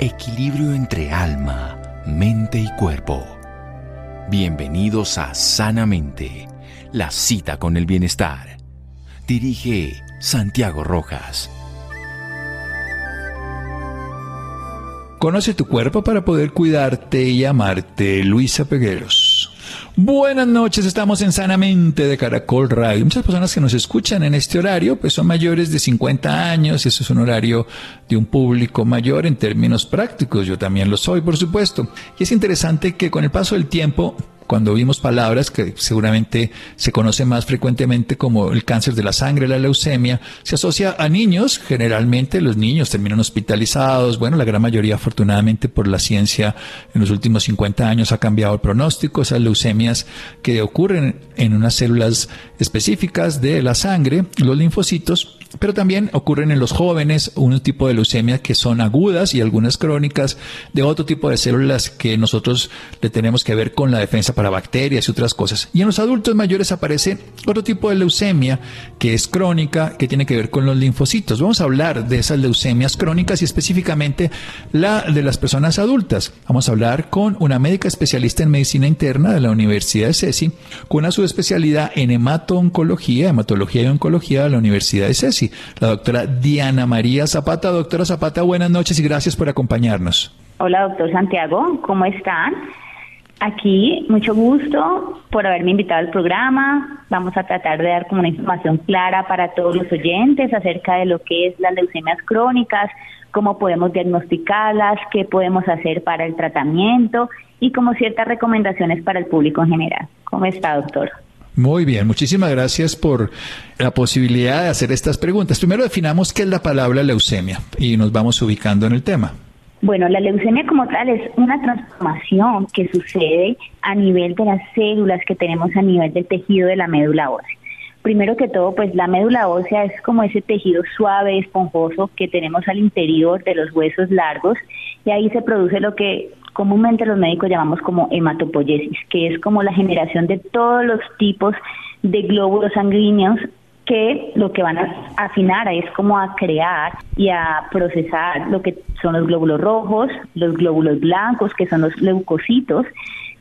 equilibrio entre alma, mente y cuerpo. Bienvenidos a Sanamente, la cita con el bienestar. Dirige Santiago Rojas. Conoce tu cuerpo para poder cuidarte y amarte. Luisa Pegueros. Buenas noches, estamos en Sanamente de Caracol Radio. Muchas personas que nos escuchan en este horario pues son mayores de 50 años, eso es un horario de un público mayor en términos prácticos, yo también lo soy por supuesto. Y es interesante que con el paso del tiempo cuando vimos palabras que seguramente se conocen más frecuentemente como el cáncer de la sangre, la leucemia, se asocia a niños, generalmente los niños terminan hospitalizados, bueno, la gran mayoría afortunadamente por la ciencia en los últimos 50 años ha cambiado el pronóstico, esas leucemias que ocurren en unas células específicas de la sangre, los linfocitos, pero también ocurren en los jóvenes un tipo de leucemia que son agudas y algunas crónicas de otro tipo de células que nosotros le tenemos que ver con la defensa para bacterias y otras cosas. Y en los adultos mayores aparece otro tipo de leucemia que es crónica, que tiene que ver con los linfocitos. Vamos a hablar de esas leucemias crónicas y específicamente la de las personas adultas. Vamos a hablar con una médica especialista en medicina interna de la Universidad de Ceci, con una subespecialidad en hemato-oncología, hematología y oncología de la Universidad de Ceci la doctora Diana María Zapata. Doctora Zapata, buenas noches y gracias por acompañarnos. Hola, doctor Santiago, ¿cómo están? Aquí, mucho gusto por haberme invitado al programa. Vamos a tratar de dar como una información clara para todos los oyentes acerca de lo que es las leucemias crónicas, cómo podemos diagnosticarlas, qué podemos hacer para el tratamiento y como ciertas recomendaciones para el público en general. ¿Cómo está, doctor? Muy bien, muchísimas gracias por la posibilidad de hacer estas preguntas. Primero definamos qué es la palabra leucemia y nos vamos ubicando en el tema. Bueno, la leucemia como tal es una transformación que sucede a nivel de las células que tenemos a nivel del tejido de la médula ósea. Primero que todo, pues la médula ósea es como ese tejido suave, esponjoso que tenemos al interior de los huesos largos y ahí se produce lo que comúnmente los médicos llamamos como hematopoiesis, que es como la generación de todos los tipos de glóbulos sanguíneos que lo que van a afinar es como a crear y a procesar lo que son los glóbulos rojos, los glóbulos blancos, que son los leucocitos,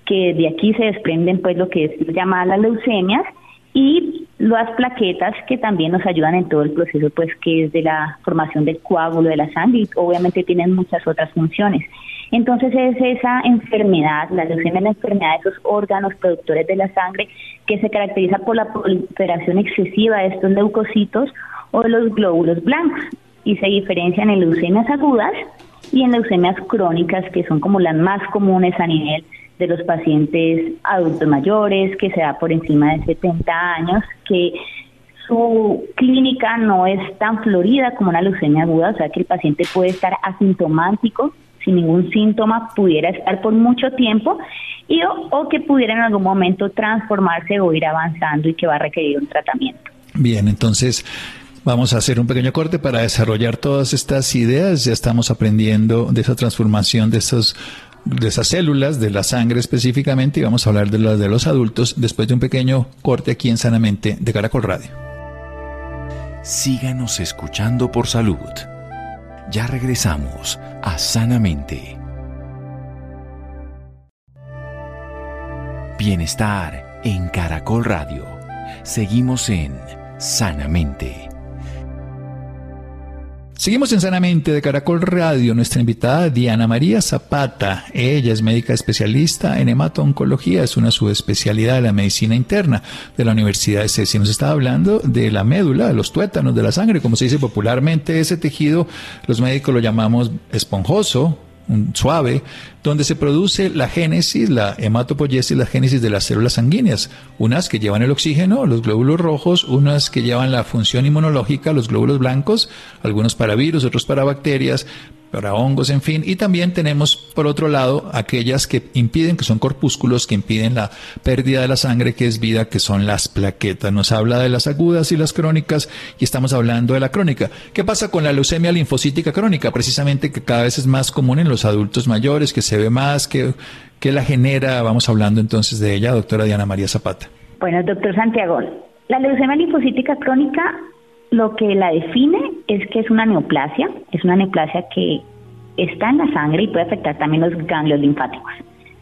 que de aquí se desprenden pues lo que es llamada las leucemias y las plaquetas que también nos ayudan en todo el proceso pues que es de la formación del coágulo de la sangre y obviamente tienen muchas otras funciones. Entonces es esa enfermedad, la leucemia es la enfermedad de esos órganos productores de la sangre que se caracteriza por la proliferación excesiva de estos leucocitos o de los glóbulos blancos. Y se diferencian en leucemias agudas y en leucemias crónicas que son como las más comunes a nivel de los pacientes adultos mayores que se da por encima de 70 años que su clínica no es tan florida como una leucemia aguda, o sea que el paciente puede estar asintomático sin ningún síntoma, pudiera estar por mucho tiempo y o, que pudiera en algún momento transformarse o ir avanzando y que va a requerir un tratamiento. Bien, entonces Vamos a hacer un pequeño corte para desarrollar todas estas ideas. Ya estamos aprendiendo de esa transformación de esos de esas células, de la sangre específicamente, y vamos a hablar de las de los adultos después de un pequeño corte aquí en Sanamente de Caracol Radio. Síganos escuchando por salud. Ya regresamos a Sanamente. Bienestar en Caracol Radio. Seguimos en Sanamente. Seguimos en Sanamente de Caracol Radio. Nuestra invitada Diana María Zapata. Ella es médica especialista en hemato-oncología. Es una subespecialidad de la medicina interna de la Universidad de Ceci. Nos está hablando de la médula, de los tuétanos, de la sangre. Como se dice popularmente, ese tejido, los médicos lo llamamos esponjoso, suave, donde se produce la génesis, la hematopoiesis, la génesis de las células sanguíneas, unas que llevan el oxígeno, los glóbulos rojos, unas que llevan la función inmunológica, los glóbulos blancos, algunos para virus, otros para bacterias, para hongos, en fin. Y también tenemos, por otro lado, aquellas que impiden, que son corpúsculos, que impiden la pérdida de la sangre, que es vida, que son las plaquetas. Nos habla de las agudas y las crónicas, y estamos hablando de la crónica. ¿Qué pasa con la leucemia linfocítica crónica? Precisamente que cada vez es más común en los adultos mayores, que se ve más, que, que la genera. Vamos hablando entonces de ella, doctora Diana María Zapata. Bueno, doctor Santiago, la leucemia linfocítica crónica lo que la define es que es una neoplasia, es una neoplasia que está en la sangre y puede afectar también los ganglios linfáticos.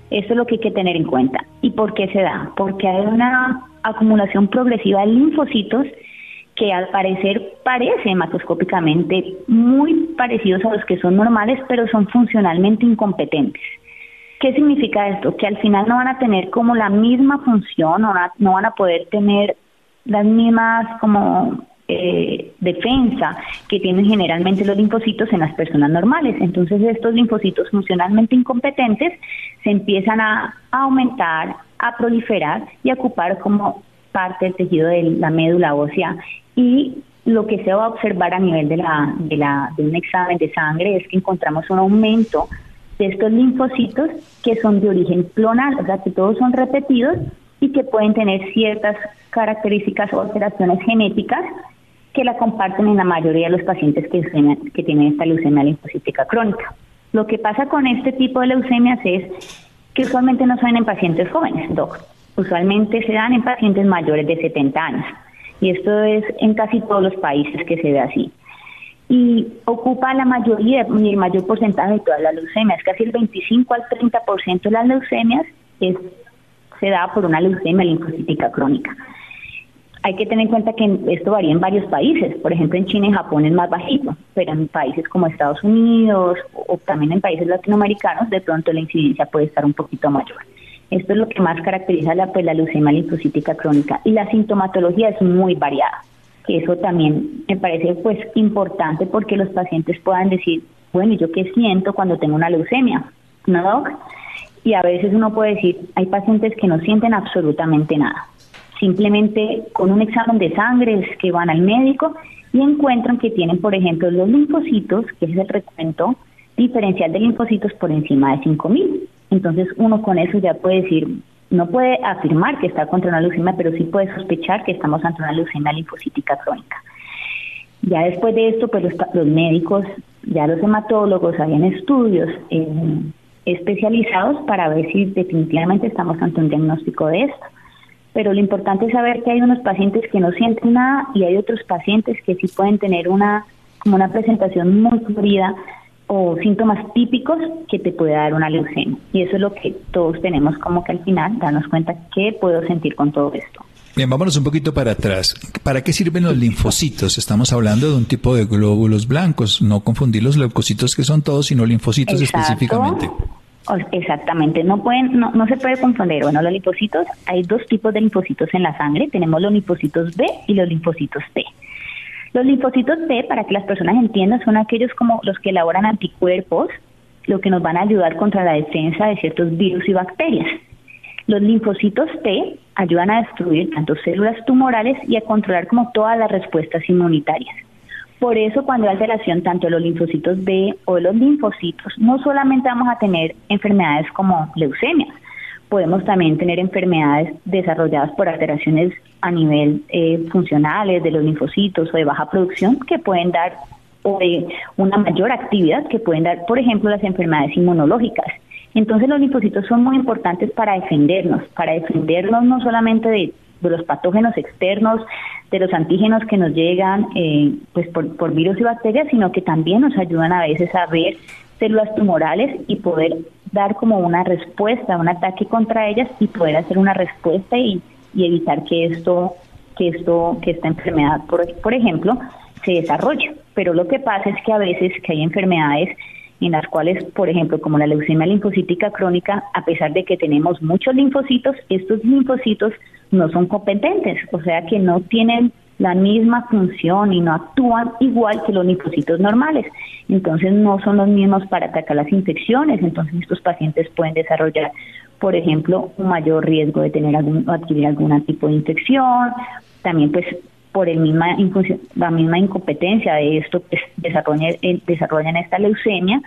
Eso es lo que hay que tener en cuenta. ¿Y por qué se da? Porque hay una acumulación progresiva de linfocitos que al parecer parecen macroscópicamente muy parecidos a los que son normales, pero son funcionalmente incompetentes. ¿Qué significa esto? Que al final no van a tener como la misma función, o no van a poder tener las mismas como eh, defensa que tienen generalmente los linfocitos en las personas normales. Entonces estos linfocitos funcionalmente incompetentes se empiezan a, aumentar, a proliferar y a ocupar como parte del tejido de la médula ósea y lo que se va a observar a nivel de, la, de, la, un examen de sangre es que encontramos un aumento de estos linfocitos que son de origen clonal, o sea que todos son repetidos y que pueden tener ciertas características o alteraciones genéticas que la comparten en la mayoría de los pacientes que, que tienen esta leucemia linfocítica crónica. Lo que pasa con este tipo de leucemias es que usualmente no son en pacientes jóvenes, doc. Usualmente se dan en pacientes mayores de 70 años. Y esto es en casi todos los países que se ve así. Y ocupa la mayoría y el mayor porcentaje de todas las leucemias. Casi el 25 al 30% de las leucemias es, se da por una leucemia linfocítica crónica. Hay que tener en cuenta que esto varía en varios países. Por ejemplo, en China y Japón es más bajito, pero en países como Estados Unidos o también en países latinoamericanos, de pronto la incidencia puede estar un poquito mayor. Esto es lo que más caracteriza la, pues, leucemia linfocítica crónica. Y la sintomatología es muy variada. Que eso también me parece pues importante porque los pacientes puedan decir, bueno, ¿y yo qué siento cuando tengo una leucemia? ¿No? Y a veces uno puede decir, hay pacientes que no sienten absolutamente nada simplemente con un examen de sangre es que van al médico y encuentran que tienen, por ejemplo, los linfocitos, que es el recuento diferencial de linfocitos por encima de 5000. Entonces, uno con eso ya puede decir, no puede afirmar que está contra una leucemia, pero sí puede sospechar que estamos ante una leucemia linfocítica crónica. Ya después de esto, pues los, médicos, ya los hematólogos, habían estudios eh, especializados para ver si definitivamente estamos ante un diagnóstico de esto pero lo importante es saber que hay unos pacientes que no sienten nada y hay otros pacientes que sí pueden tener una como una presentación muy florida o síntomas típicos que te puede dar una leucemia. Y eso es lo que todos tenemos como que al final darnos cuenta qué puedo sentir con todo esto. Bien, vámonos un poquito para atrás. ¿Para qué sirven los linfocitos? Estamos hablando de un tipo de glóbulos blancos, no confundir los leucocitos que son todos, sino linfocitos específicamente. Exactamente, no pueden, no, no se puede confundir. Bueno, los linfocitos, hay dos tipos de linfocitos en la sangre. Tenemos los linfocitos B y los linfocitos T. Los linfocitos T, para que las personas entiendan, son aquellos como los que elaboran anticuerpos, lo que nos van a ayudar contra la defensa de ciertos virus y bacterias. Los linfocitos T ayudan a destruir tanto células tumorales y a controlar como todas las respuestas inmunitarias. Por eso cuando hay alteración tanto de los linfocitos B o de los linfocitos, no solamente vamos a tener enfermedades como leucemias, podemos también tener enfermedades desarrolladas por alteraciones a nivel eh, funcionales de los linfocitos o de baja producción que pueden dar o de una mayor actividad que pueden dar, por ejemplo, las enfermedades inmunológicas. Entonces los linfocitos son muy importantes para defendernos, para defendernos no solamente de de los patógenos externos, de los antígenos que nos llegan eh, pues por, virus y bacterias, sino que también nos ayudan a veces a ver células tumorales y poder dar como una respuesta, un ataque contra ellas y poder hacer una respuesta y, evitar que esto, que esto, que esta enfermedad, por, por ejemplo, se desarrolle. Pero lo que pasa es que a veces que hay enfermedades en las cuales, por ejemplo, como la leucemia linfocítica crónica, a pesar de que tenemos muchos linfocitos, estos linfocitos no son competentes, o sea que no tienen la misma función y no actúan igual que los linfocitos normales. Entonces no son los mismos para atacar las infecciones, entonces estos pacientes pueden desarrollar, por ejemplo, un mayor riesgo de tener algún, adquirir algún tipo de infección, también pues por el misma la misma incompetencia de esto desarrollan, eh, desarrollan esta leucemia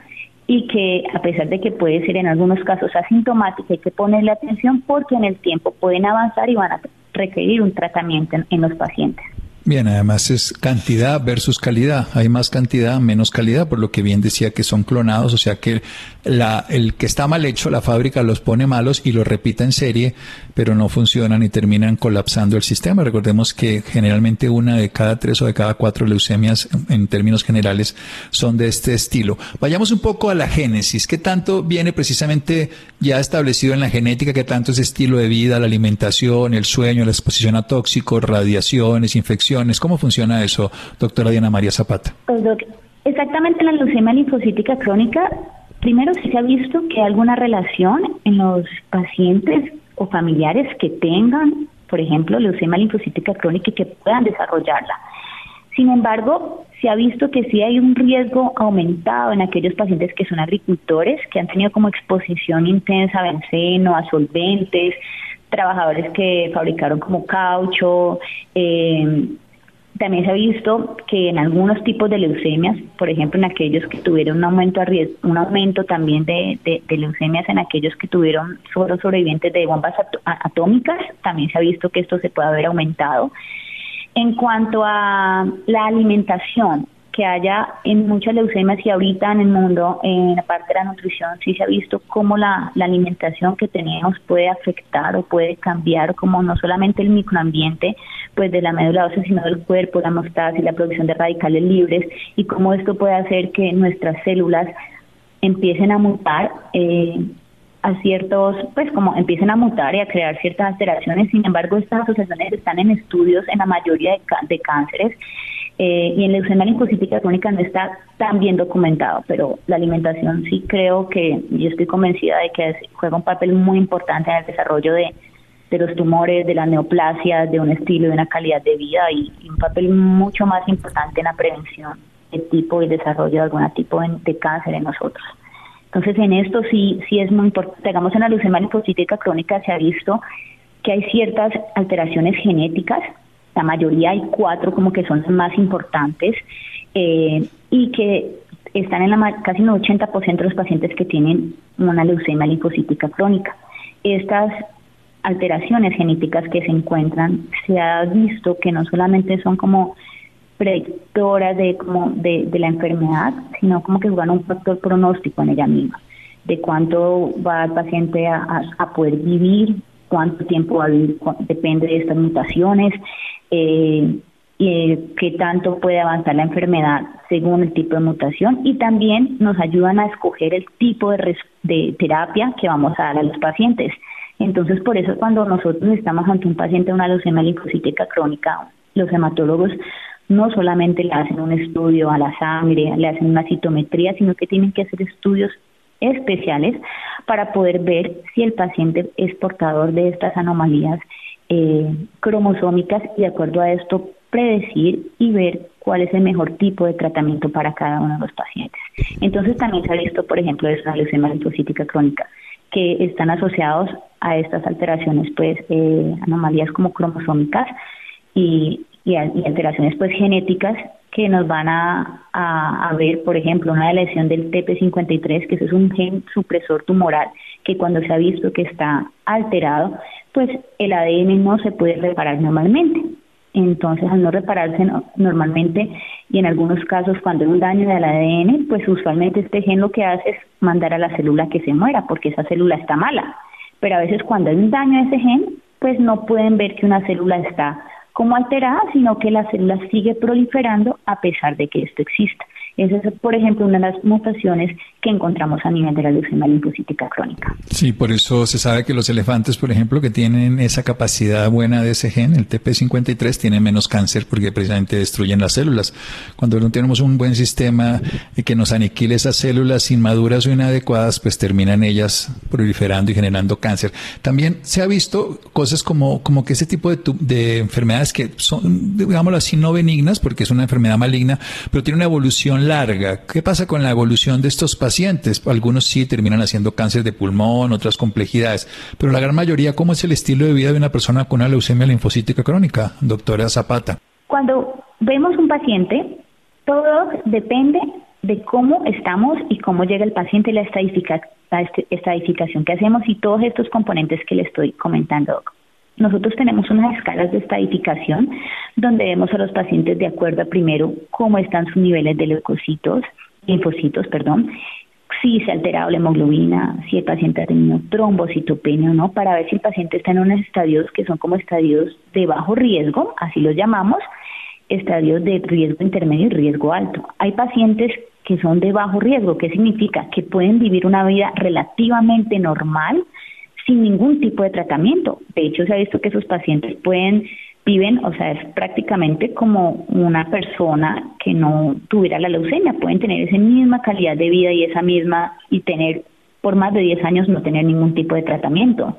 y que a pesar de que puede ser en algunos casos asintomática, hay que ponerle atención porque en el tiempo pueden avanzar y van a requerir un tratamiento en, los pacientes. Bien, además es cantidad versus calidad. Hay más cantidad, menos calidad, por lo que bien decía que son clonados, o sea que la, el que está mal hecho, la fábrica los pone malos y los repita en serie, pero no funcionan y terminan colapsando el sistema. Recordemos que generalmente una de cada tres o de cada cuatro leucemias, en términos generales, son de este estilo. Vayamos un poco a la génesis. ¿Qué tanto viene precisamente ya establecido en la genética? ¿Qué tanto es estilo de vida, la alimentación, el sueño, la exposición a tóxicos, radiaciones, infecciones? ¿Cómo funciona eso, doctora Diana María Zapata? Pues, exactamente la leucemia linfocítica crónica, primero sí se ha visto que hay alguna relación en los pacientes o familiares que tengan, por ejemplo, leucemia linfocítica crónica y que puedan desarrollarla. Sin embargo, se ha visto que sí hay un riesgo aumentado en aquellos pacientes que son agricultores, que han tenido como exposición intensa a benceno, a solventes, trabajadores que fabricaron como caucho. Eh, también se ha visto que en algunos tipos de leucemias, por ejemplo, en aquellos que tuvieron un aumento, un aumento también de, leucemias en aquellos que tuvieron solo sobrevivientes de bombas atómicas, también se ha visto que esto se puede haber aumentado. En cuanto a la alimentación, que haya en muchas leucemias y ahorita en el mundo, en la parte de la nutrición, sí se ha visto cómo la, alimentación que tenemos puede afectar o puede cambiar, como no solamente el microambiente pues de la médula ósea, sino del cuerpo, la hemostasis, la producción de radicales libres y cómo esto puede hacer que nuestras células empiecen a mutar eh, a ciertos, pues como empiecen a mutar y a crear ciertas alteraciones. Sin embargo, estas asociaciones están en estudios en la mayoría de, de cánceres eh, y en leucemia linfocítica crónica no está tan bien documentado, pero la alimentación sí creo que, yo estoy convencida de que juega un papel muy importante en el desarrollo de, los tumores, de la neoplasia, de un estilo, de una calidad de vida y, un papel mucho más importante en la prevención de tipo y desarrollo de algún tipo de, cáncer en nosotros. Entonces, en esto sí, sí es muy importante. Digamos, en la leucemia linfocítica crónica se ha visto que hay ciertas alteraciones genéticas la mayoría hay cuatro como que son las más importantes eh, y que están en la casi en el 80% de los pacientes que tienen una leucemia linfocítica crónica. Estas alteraciones genéticas que se encuentran se ha visto que no solamente son como predictoras de como de, la enfermedad, sino como que juegan un factor pronóstico en ella misma, de cuánto va el paciente a, a poder vivir, cuánto tiempo va a depende de estas mutaciones, eh, qué tanto puede avanzar la enfermedad según el tipo de mutación y también nos ayudan a escoger el tipo de, de terapia que vamos a dar a los pacientes. Entonces, por eso cuando nosotros estamos ante un paciente de una leucemia linfocítica crónica, los hematólogos no solamente le hacen un estudio a la sangre, le hacen una citometría, sino que tienen que hacer estudios especiales para poder ver si el paciente es portador de estas anomalías eh, cromosómicas y de acuerdo a esto predecir y ver cuál es el mejor tipo de tratamiento para cada uno de los pacientes. Entonces también se ha visto, por ejemplo, esa leucemia linfocítica crónica, que están asociados a estas alteraciones, pues eh, anomalías como cromosómicas y, alteraciones pues genéticas que nos van a, a, ver, por ejemplo, una lesión del TP53, que es un gen supresor tumoral, que cuando se ha visto que está alterado, pues el ADN no se puede reparar normalmente. Entonces, al no repararse normalmente y en algunos casos cuando hay un daño del ADN, pues usualmente este gen lo que hace es mandar a la célula que se muera porque esa célula está mala. Pero a veces cuando hay un daño a ese gen, pues no pueden ver que una célula está como alterada, sino que la célula sigue proliferando a pesar de que esto exista. Esa es, por ejemplo, una de las mutaciones que encontramos a nivel de la leucemia linfocítica crónica. Sí, por eso se sabe que los elefantes, por ejemplo, que tienen esa capacidad buena de ese gen, el TP53, tienen menos cáncer porque precisamente destruyen las células. Cuando no tenemos un buen sistema que nos aniquile esas células inmaduras o inadecuadas, pues terminan ellas proliferando y generando cáncer. También se ha visto cosas como, como que ese tipo de, de enfermedades que son, digámoslo así, no benignas, porque es una enfermedad maligna, pero tiene una evolución larga. ¿Qué pasa con la evolución de estos pacientes? Algunos sí terminan haciendo cáncer de pulmón, otras complejidades, pero la gran mayoría, ¿cómo es el estilo de vida de una persona con una leucemia linfocítica crónica, doctora Zapata? Cuando vemos un paciente, todo depende de cómo estamos y cómo llega el paciente y la, estadificación que hacemos y todos estos componentes que le estoy comentando. Nosotros tenemos unas escalas de estadificación donde vemos a los pacientes de acuerdo a primero cómo están sus niveles de leucocitos, linfocitos, perdón, si se ha alterado la hemoglobina, si el paciente ha tenido trombocitopenia o no, para ver si el paciente está en unos estadios que son como estadios de bajo riesgo, así los llamamos, estadios de riesgo intermedio y riesgo alto. Hay pacientes que son de bajo riesgo, ¿qué significa? Que pueden vivir una vida relativamente normal sin ningún tipo de tratamiento. De hecho, se ha visto que esos pacientes pueden viven, o sea, es prácticamente como una persona que no tuviera la leucemia, pueden tener esa misma calidad de vida y esa misma y tener por más de 10 años no tener ningún tipo de tratamiento.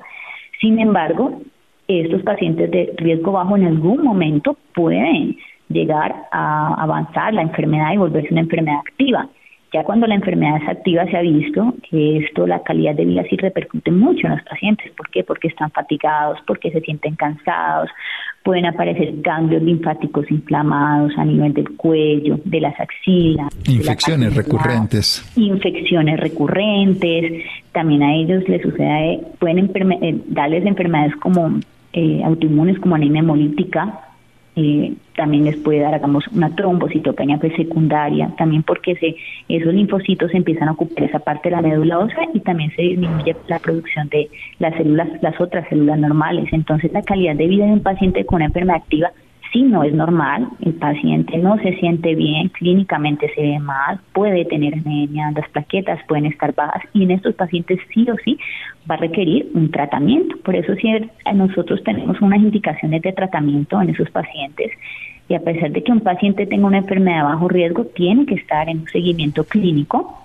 Sin embargo, estos pacientes de riesgo bajo en algún momento pueden llegar a avanzar la enfermedad y volverse una enfermedad activa. Ya cuando la enfermedad es activa se ha visto que esto, la calidad de vida sí repercute mucho en los pacientes. ¿Por qué? Porque están fatigados, porque se sienten cansados, pueden aparecer ganglios linfáticos inflamados a nivel del cuello, de las axilas. Infecciones recurrentes. Infecciones recurrentes. También a ellos les sucede, pueden eh, darles enfermedades como eh, autoinmunes, como anemia hemolítica, eh, también les puede dar, hagamos, una trombocitopenia pues, secundaria, también porque se, esos linfocitos empiezan a ocupar esa parte de la médula ósea y también se disminuye la producción de las células, las otras células normales. Entonces, la calidad de vida de un paciente con una enfermedad activa si no es normal, el paciente no se siente bien, clínicamente se ve mal, puede tener anemia, las plaquetas pueden estar bajas y en estos pacientes sí o sí va a requerir un tratamiento. Por eso si nosotros tenemos unas indicaciones de tratamiento en esos pacientes y a pesar de que un paciente tenga una enfermedad de bajo riesgo, tiene que estar en un seguimiento clínico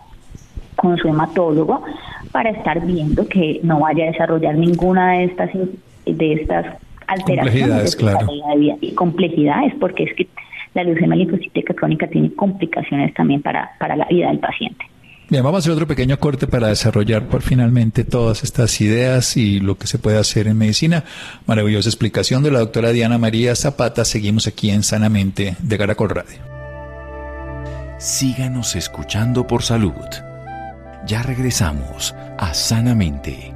con su hematólogo para estar viendo que no vaya a desarrollar ninguna de estas de estas alteraciones claro. de vida y complejidades, porque es que la leucemia linfocítica crónica tiene complicaciones también para, para la vida del paciente. Bien, vamos a hacer otro pequeño corte para desarrollar por finalmente todas estas ideas y lo que se puede hacer en medicina. Maravillosa explicación de la doctora Diana María Zapata. Seguimos aquí en Sanamente de Caracol Radio. Síganos escuchando por salud. Ya regresamos a Sanamente.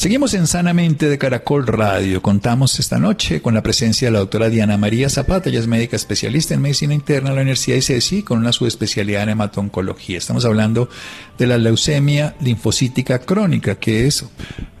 Seguimos en Sanamente de Caracol Radio. Contamos esta noche con la presencia de la doctora Diana María Zapata. Ella es médica especialista en medicina interna de la Universidad de ICESI con una subespecialidad en hematoncología. Estamos hablando de la leucemia linfocítica crónica, que es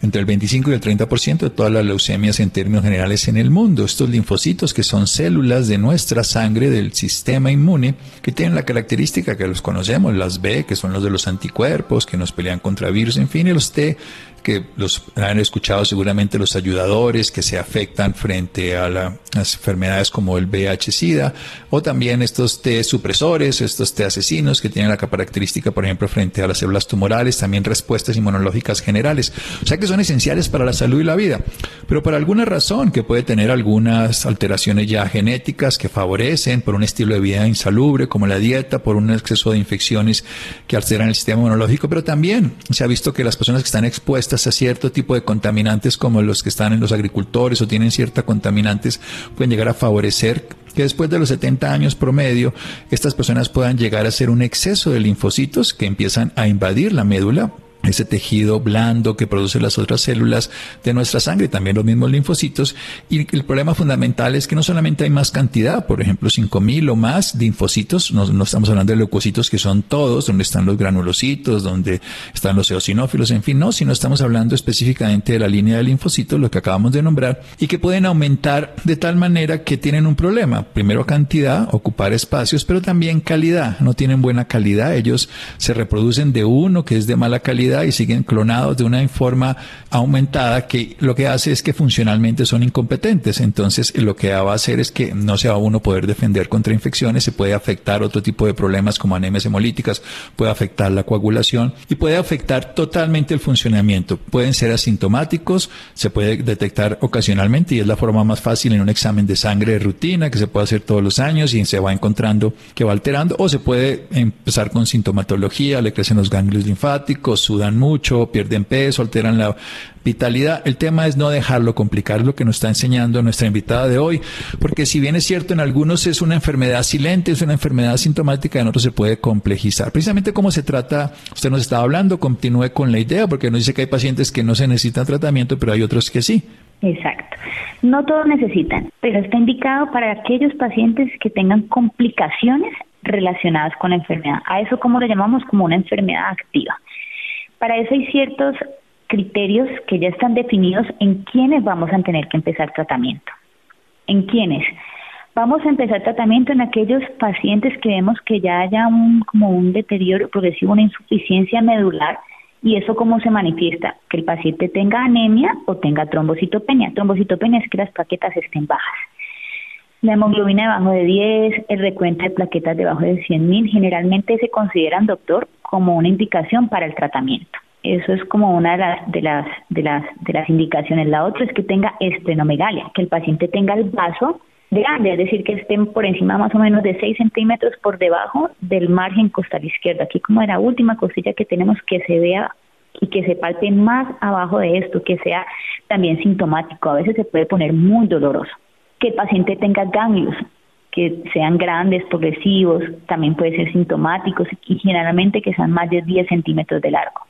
entre el 25 y el 30% de todas las leucemias en términos generales en el mundo. Estos linfocitos que son células de nuestra sangre, del sistema inmune, que tienen la característica que los conocemos, las B, que son los de los anticuerpos, que nos pelean contra virus, en fin, y los T, que los han escuchado seguramente los ayudadores que se afectan frente a las enfermedades como el VIH-Sida o también estos T supresores, estos T asesinos que tienen la característica, por ejemplo, frente a las células tumorales, también respuestas inmunológicas generales. O sea que son esenciales para la salud y la vida. Pero por alguna razón que puede tener algunas alteraciones ya genéticas que favorecen por un estilo de vida insalubre como la dieta, por un exceso de infecciones que alteran el sistema inmunológico, pero también se ha visto que las personas que están expuestas a cierto tipo de contaminantes como los que están en los agricultores o tienen cierta contaminantes pueden llegar a favorecer que después de los 70 años promedio estas personas puedan llegar a ser un exceso de linfocitos que empiezan a invadir la médula ese tejido blando que produce las otras células de nuestra sangre, también los mismos linfocitos. Y el problema fundamental es que no solamente hay más cantidad, por ejemplo, 5.000 o más linfocitos, no, no, estamos hablando de leucocitos que son todos, donde están los granulocitos, donde están los eosinófilos, en fin, no, sino estamos hablando específicamente de la línea de linfocitos, lo que acabamos de nombrar, y que pueden aumentar de tal manera que tienen un problema. Primero cantidad, ocupar espacios, pero también calidad. No tienen buena calidad, ellos se reproducen de uno que es de mala calidad, y siguen clonados de una forma aumentada que lo que hace es que funcionalmente son incompetentes. Entonces lo que va a hacer es que no se va a uno poder defender contra infecciones, se puede afectar otro tipo de problemas como anemias hemolíticas, puede afectar la coagulación y puede afectar totalmente el funcionamiento. Pueden ser asintomáticos, se puede detectar ocasionalmente y es la forma más fácil en un examen de sangre de rutina que se puede hacer todos los años y se va encontrando que va alterando o se puede empezar con sintomatología, le crecen los ganglios linfáticos, su sudan mucho, pierden peso, alteran la vitalidad. El tema es no dejarlo complicar, lo que nos está enseñando nuestra invitada de hoy, porque si bien es cierto, en algunos es una enfermedad silente, es una enfermedad sintomática, en otros se puede complejizar. Precisamente como se trata, usted nos estaba hablando, continúe con la idea, porque nos dice que hay pacientes que no se necesitan tratamiento, pero hay otros que sí. Exacto. No todos necesitan, pero está indicado para aquellos pacientes que tengan complicaciones relacionadas con la enfermedad. A eso como lo llamamos como una enfermedad activa. Para eso hay ciertos criterios que ya están definidos en quiénes vamos a tener que empezar tratamiento. ¿En quiénes? Vamos a empezar tratamiento en aquellos pacientes que vemos que ya haya un, como un deterioro progresivo, una insuficiencia medular, y eso cómo se manifiesta, que el paciente tenga anemia o tenga trombocitopenia. Trombocitopenia es que las plaquetas estén bajas. La hemoglobina debajo de 10, el recuento de plaquetas debajo de 100.000, generalmente se consideran, doctor, como una indicación para el tratamiento. Eso es como una de las, de las, de las, de las indicaciones. La otra es que tenga estrenomegalia, que el paciente tenga el vaso grande, es decir, que estén por encima más o menos de 6 centímetros por debajo del margen costal izquierdo. Aquí como de la última costilla que tenemos que se vea y que se palpe más abajo de esto, que sea también sintomático. A veces se puede poner muy doloroso. Que el paciente tenga ganglios, que sean grandes, progresivos, también puede ser sintomáticos y generalmente que sean más de 10 centímetros de largo.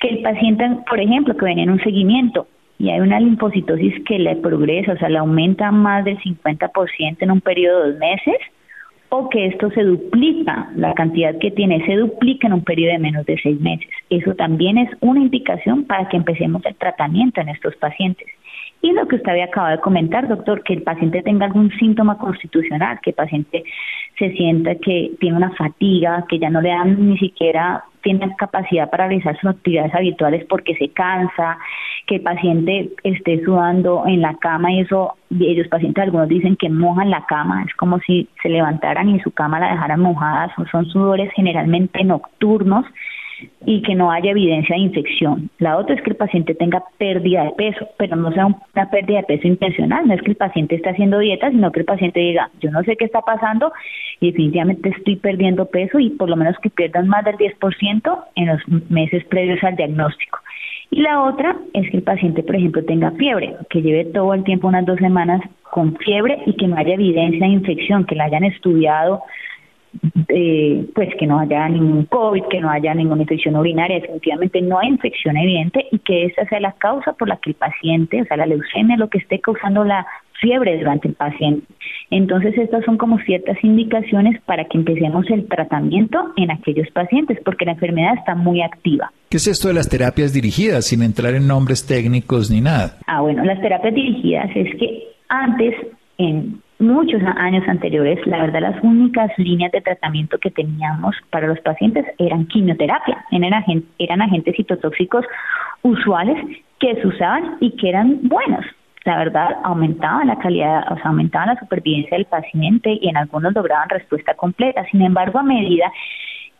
Que el paciente, por ejemplo, que venga en un seguimiento, y hay una linfocitosis que le progresa, o sea, le aumenta más del 50% en un periodo de dos meses, o que esto se duplica, la cantidad que tiene se duplica en un periodo de menos de seis meses. Eso también es una indicación para que empecemos el tratamiento en estos pacientes. Y lo que usted había acabado de comentar, doctor, que el paciente tenga algún síntoma constitucional, que el paciente se sienta que tiene una fatiga, que ya no le dan ni siquiera tiene capacidad para realizar sus actividades habituales porque se cansa, que el paciente esté sudando en la cama y eso, ellos pacientes algunos dicen que mojan la cama, es como si se levantaran y su cama la dejaran mojada, son sudores generalmente nocturnos y que no haya evidencia de infección. La otra es que el paciente tenga pérdida de peso, pero no sea una pérdida de peso intencional, no es que el paciente esté haciendo dieta, sino que el paciente diga, yo no sé qué está pasando y definitivamente estoy perdiendo peso y por lo menos que pierdan más del 10% en los meses previos al diagnóstico. Y la otra es que el paciente, por ejemplo, tenga fiebre, que lleve todo el tiempo, unas dos semanas, con fiebre y que no haya evidencia de infección, que la hayan estudiado eh, pues que no haya ningún COVID, que no haya ninguna infección urinaria, definitivamente no hay infección evidente y que esa sea la causa por la que el paciente, o sea, la leucemia, lo que esté causando la fiebre durante el paciente. Entonces, estas son como ciertas indicaciones para que empecemos el tratamiento en aquellos pacientes, porque la enfermedad está muy activa. ¿Qué es esto de las terapias dirigidas, sin entrar en nombres técnicos ni nada? Ah, bueno, las terapias dirigidas es que antes, en muchos años anteriores, la verdad, las únicas líneas de tratamiento que teníamos para los pacientes eran quimioterapia, eran, eran agentes citotóxicos usuales que se usaban y que eran buenos. La verdad, aumentaban la calidad, o sea, aumentaban la supervivencia del paciente y en algunos lograban respuesta completa. Sin embargo, a medida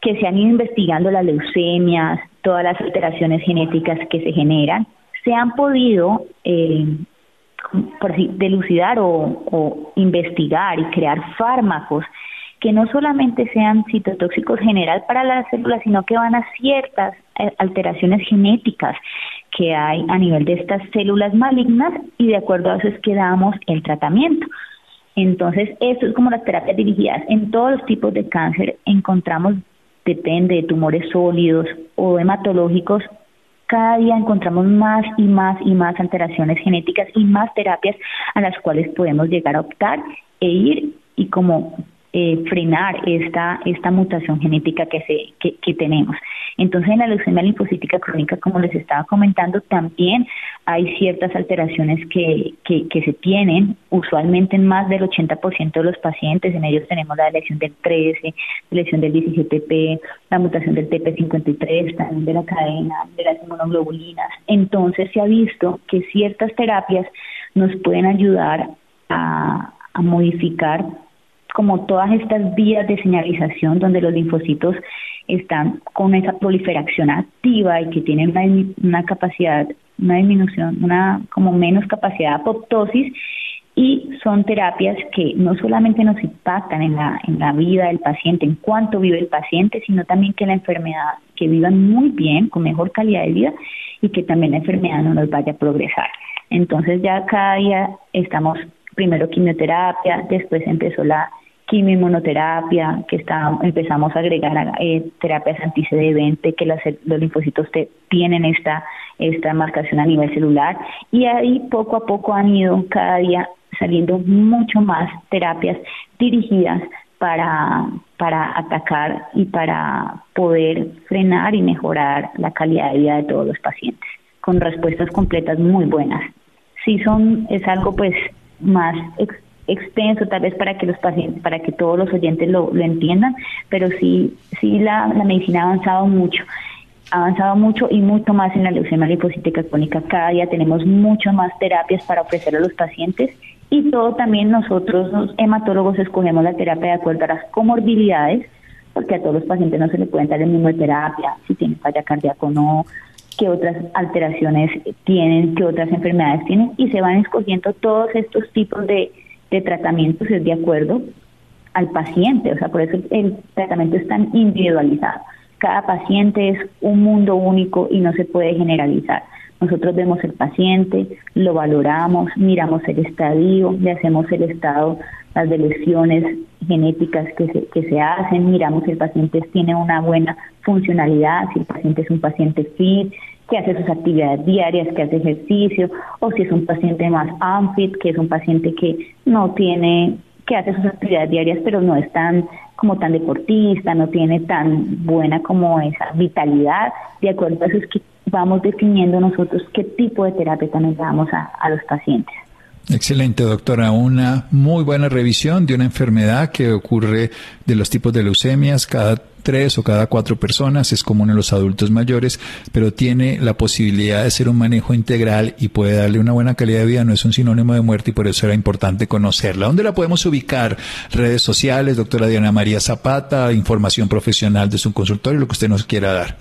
que se han ido investigando las leucemias, todas las alteraciones genéticas que se generan, se han podido eh, por así, delucidar o, investigar y crear fármacos que no solamente sean citotóxicos general para las células, sino que van a ciertas eh, alteraciones genéticas que hay a nivel de estas células malignas y de acuerdo a eso es que damos el tratamiento. Entonces, esto es como las terapias dirigidas. En todos los tipos de cáncer encontramos, depende de tumores sólidos o hematológicos, cada día encontramos más y más y más alteraciones genéticas y más terapias a las cuales podemos llegar a optar e ir y como eh, frenar esta, esta mutación genética que, se, que, tenemos. Entonces, en la leucemia linfocítica crónica, como les estaba comentando, también hay ciertas alteraciones que, que, que se tienen, usualmente en más del 80% de los pacientes. En ellos tenemos la lesión del 13, la lesión del 17P, la mutación del TP53, también de la cadena, de las inmunoglobulinas. Entonces, se ha visto que ciertas terapias nos pueden ayudar a, a modificar como todas estas vías de señalización donde los linfocitos están con esa proliferación activa y que tienen una, capacidad, una disminución, una como menos capacidad de apoptosis y son terapias que no solamente nos impactan en la, en la vida del paciente, en cuánto vive el paciente, sino también que la enfermedad, que vivan muy bien, con mejor calidad de vida y que también la enfermedad no nos vaya a progresar. Entonces ya cada día estamos primero quimioterapia, después empezó la quimioinmunoterapia, que está, empezamos a agregar eh, terapias anti-CD20, que los linfocitos tienen esta, esta marcación a nivel celular, y ahí poco a poco han ido cada día saliendo mucho más terapias dirigidas para, para atacar y para poder frenar y mejorar la calidad de vida de todos los pacientes, con respuestas completas muy buenas. Sí son, es algo pues más extenso tal vez para que los pacientes, para que todos los oyentes lo, lo entiendan, pero sí, sí la, la, medicina ha avanzado mucho, ha avanzado mucho y mucho más en la leucemia linfocítica crónica. Cada día tenemos mucho más terapias para ofrecer a los pacientes y todo también nosotros los hematólogos escogemos la terapia de acuerdo a las comorbilidades, porque a todos los pacientes no se le puede dar el mismo terapia, si tienen falla cardíaca o no, qué otras alteraciones tienen, qué otras enfermedades tienen, y se van escogiendo todos estos tipos de, de tratamientos es de acuerdo al paciente, o sea, por eso el tratamiento es tan individualizado. Cada paciente es un mundo único y no se puede generalizar. Nosotros vemos el paciente, lo valoramos, miramos el estadio, le hacemos el estado, las lesiones genéticas que se, que se hacen, miramos si el paciente tiene una buena funcionalidad, si el paciente es un paciente fit, que hace sus actividades diarias, que hace ejercicio, o si es un paciente más unfit, que es un paciente que no tiene, que hace sus actividades diarias, pero no es tan como tan deportista, no tiene tan buena como esa vitalidad, de acuerdo a eso es que vamos definiendo nosotros qué tipo de terapia también damos a, a los pacientes. Excelente, doctora. Una muy buena revisión de una enfermedad que ocurre de los tipos de leucemias cada tres o cada cuatro personas, es común en los adultos mayores, pero tiene la posibilidad de ser un manejo integral y puede darle una buena calidad de vida, no es un sinónimo de muerte y por eso era importante conocerla. ¿Dónde la podemos ubicar? Redes sociales, doctora Diana María Zapata, información profesional de su consultorio, lo que usted nos quiera dar.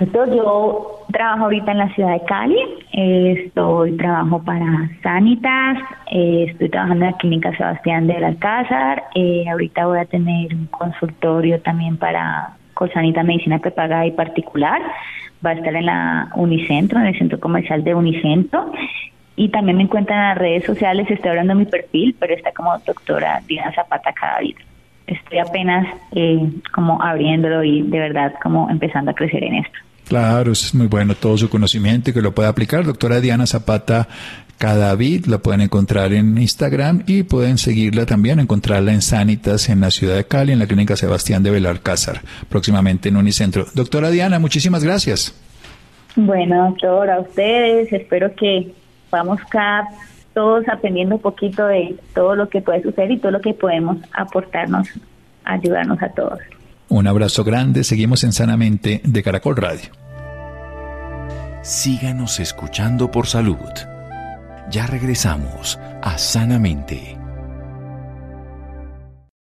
Yo trabajo ahorita en la ciudad de Cali, estoy trabajo para Sanitas, eh, estoy trabajando en la clínica Sebastián del Alcázar, eh, ahorita voy a tener un consultorio también para Colsanita Medicina Prepagada y Particular, va a estar en la Unicentro, en el centro comercial de Unicentro, y también me encuentran en las redes sociales, estoy hablando de mi perfil, pero está como doctora Diana Zapata cada estoy apenas eh, como abriéndolo y de verdad como empezando a crecer en esto. Claro, es muy bueno todo su conocimiento y que lo pueda aplicar. Doctora Diana Zapata Cadavid, la pueden encontrar en Instagram y pueden seguirla también, encontrarla en Sanitas en la ciudad de Cali, en la clínica Sebastián de Belalcázar, próximamente en Unicentro. Doctora Diana, muchísimas gracias. Bueno, doctor, a ustedes, espero que vamos cada todos aprendiendo un poquito de todo lo que puede suceder y todo lo que podemos aportarnos, ayudarnos a todos. Un abrazo grande, seguimos en Sanamente de Caracol Radio. Síganos escuchando por salud. Ya regresamos a Sanamente.